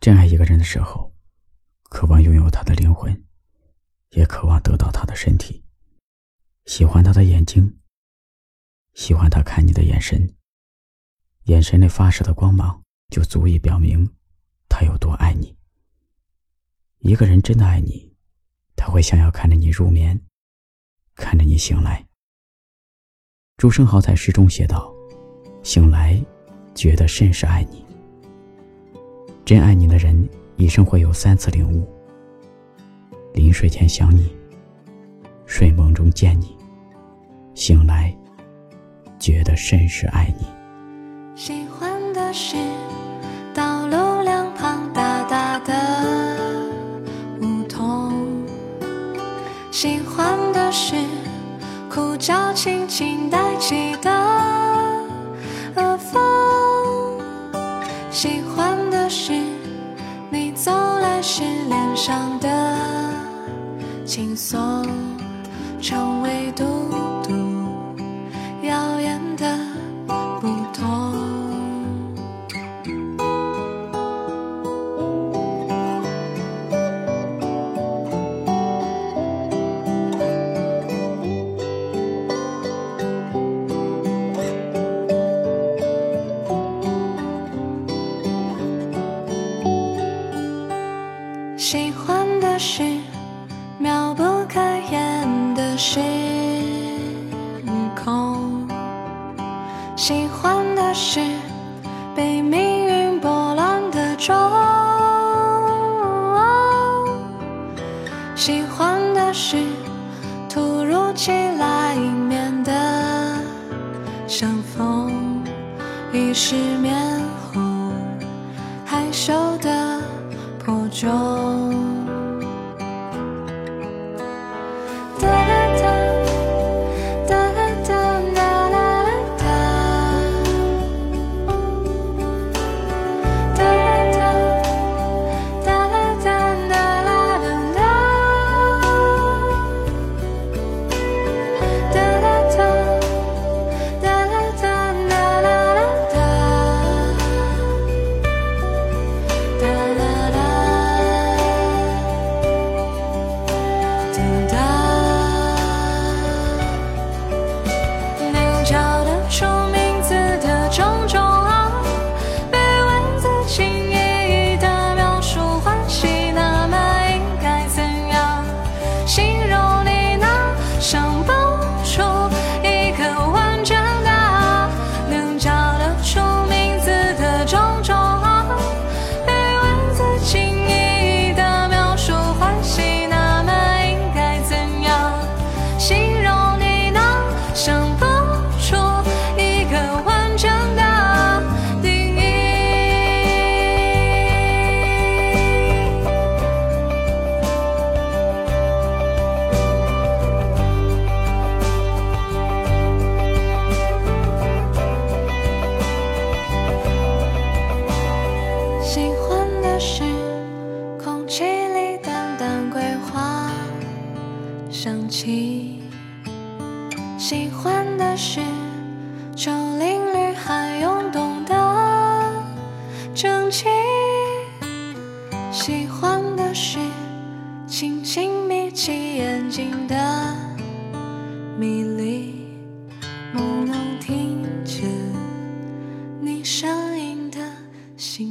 真爱一个人的时候，渴望拥有他的灵魂，也渴望得到他的身体。喜欢他的眼睛，喜欢他看你的眼神。眼神里发射的光芒，就足以表明他有多爱你。一个人真的爱你，他会想要看着你入眠，看着你醒来。朱生豪在诗中写道：“醒来，觉得甚是爱你。”真爱你的人，一生会有三次领悟：临睡前想你，睡梦中见你，醒来觉得甚是爱你。喜欢的是道路两旁大大的梧桐，喜欢的是哭叫轻轻带起的的轻松，成为独是妙不可言的时空，喜欢的是被命运拨乱的钟，喜欢的是突如其来面的相逢，已失眠。喜欢的是，晨林绿海涌动的整齐；喜欢的是，轻轻眯起眼睛的迷离，朦胧听见你声音的心。